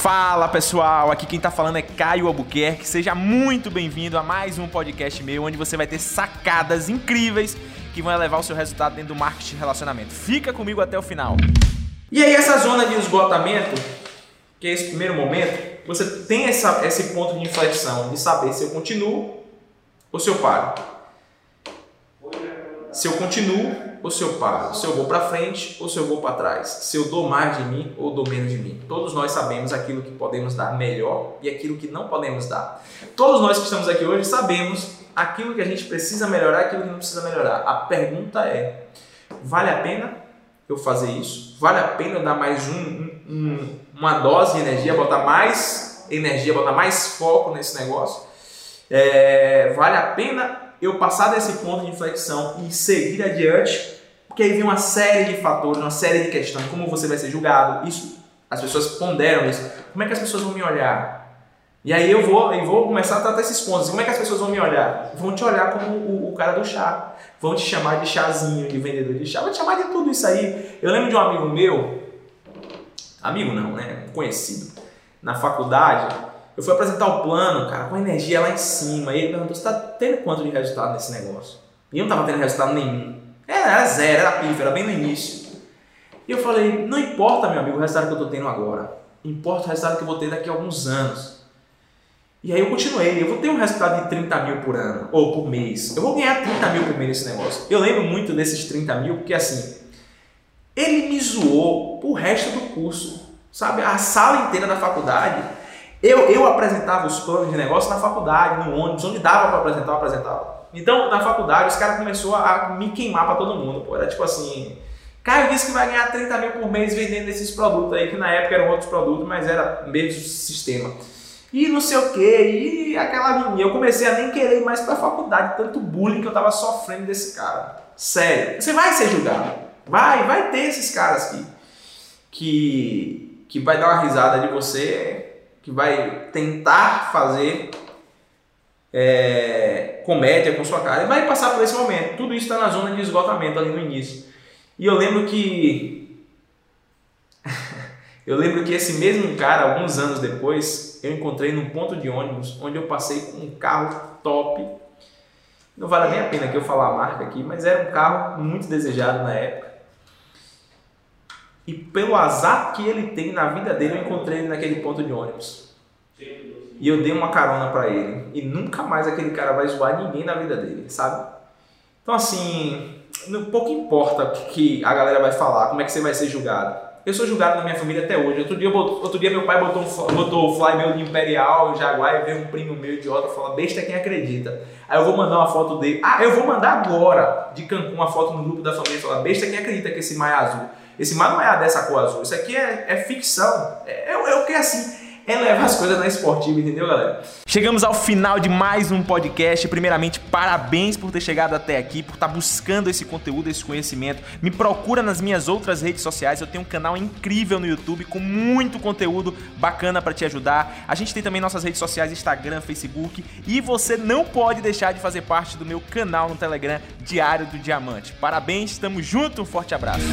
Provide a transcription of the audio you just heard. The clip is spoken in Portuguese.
Fala pessoal, aqui quem tá falando é Caio Albuquerque. Seja muito bem-vindo a mais um podcast meu, onde você vai ter sacadas incríveis que vão elevar o seu resultado dentro do marketing de relacionamento. Fica comigo até o final. E aí, essa zona de esgotamento, que é esse primeiro momento, você tem essa, esse ponto de inflexão de saber se eu continuo ou se eu paro. Se eu continuo ou se eu paro, se eu vou para frente ou se eu vou para trás, se eu dou mais de mim ou dou menos de mim. Todos nós sabemos aquilo que podemos dar melhor e aquilo que não podemos dar. Todos nós que estamos aqui hoje sabemos aquilo que a gente precisa melhorar e aquilo que não precisa melhorar. A pergunta é: vale a pena eu fazer isso? Vale a pena eu dar mais um, um, uma dose de energia, botar mais energia, botar mais foco nesse negócio? É, vale a pena eu passar desse ponto de inflexão e seguir adiante, porque aí vem uma série de fatores, uma série de questões, como você vai ser julgado, isso, as pessoas ponderam isso, como é que as pessoas vão me olhar? E aí eu vou, eu vou começar a tratar esses pontos. Como é que as pessoas vão me olhar? Vão te olhar como o, o cara do chá. Vão te chamar de chazinho, de vendedor de chá. Vão te chamar de tudo isso aí. Eu lembro de um amigo meu, amigo não, né? Conhecido, na faculdade, eu fui apresentar o plano, cara, com energia lá em cima. E ele perguntou: você tá tendo quanto de resultado nesse negócio? E eu não tava tendo resultado nenhum. Era, era zero, era pífio, era bem no início. E eu falei: não importa, meu amigo, o resultado que eu tô tendo agora. Importa o resultado que eu vou ter daqui a alguns anos. E aí eu continuei, eu vou ter um resultado de 30 mil por ano, ou por mês. Eu vou ganhar 30 mil por mês nesse negócio. Eu lembro muito desses 30 mil, porque assim, ele me zoou pro resto do curso. Sabe, a sala inteira da faculdade eu, eu apresentava os planos de negócio na faculdade, no ônibus, onde dava para apresentar, eu apresentava. Então, na faculdade, os caras começaram a me queimar para todo mundo. Pô. Era tipo assim, Caio disse que vai ganhar 30 mil por mês vendendo esses produtos aí, que na época eram outros produtos, mas era mesmo sistema. E não sei o que, e aquela Eu comecei a nem querer ir mais para a faculdade, tanto bullying que eu tava sofrendo desse cara. Sério. Você vai ser julgado. Vai, vai ter esses caras que, que, que vai dar uma risada de você que vai tentar fazer é, comédia com sua cara e vai passar por esse momento. Tudo isso está na zona de esgotamento ali no início. E eu lembro que. eu lembro que esse mesmo cara, alguns anos depois, eu encontrei num ponto de ônibus onde eu passei com um carro top. Não vale nem a pena que eu falar a marca aqui, mas era um carro muito desejado na época. E pelo azar que ele tem na vida dele, eu encontrei ele naquele ponto de ônibus. E eu dei uma carona para ele. E nunca mais aquele cara vai zoar ninguém na vida dele, sabe? Então, assim, pouco importa o que a galera vai falar, como é que você vai ser julgado. Eu sou julgado na minha família até hoje. Outro dia, outro dia meu pai botou, botou o fly meu de Imperial, Jaguar, e veio um primo meu idiota falou: besta quem acredita. Aí eu vou mandar uma foto dele. Ah, eu vou mandar agora de Cancún uma foto no grupo da família e falar: besta quem acredita que esse mar é azul. Esse mar não é a dessa cor azul. Isso aqui é, é ficção. É, é, é o que é assim levar as coisas na esportiva, entendeu, galera? Chegamos ao final de mais um podcast. Primeiramente, parabéns por ter chegado até aqui, por estar buscando esse conteúdo, esse conhecimento. Me procura nas minhas outras redes sociais. Eu tenho um canal incrível no YouTube com muito conteúdo bacana para te ajudar. A gente tem também nossas redes sociais, Instagram, Facebook, e você não pode deixar de fazer parte do meu canal no Telegram Diário do Diamante. Parabéns, tamo junto, um forte abraço.